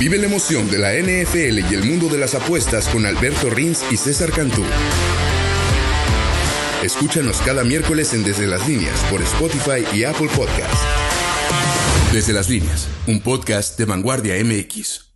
Vive la emoción de la NFL y el mundo de las apuestas con Alberto Rins y César Cantú. Escúchanos cada miércoles en Desde las Líneas por Spotify y Apple Podcasts. Desde las Líneas, un podcast de Vanguardia MX.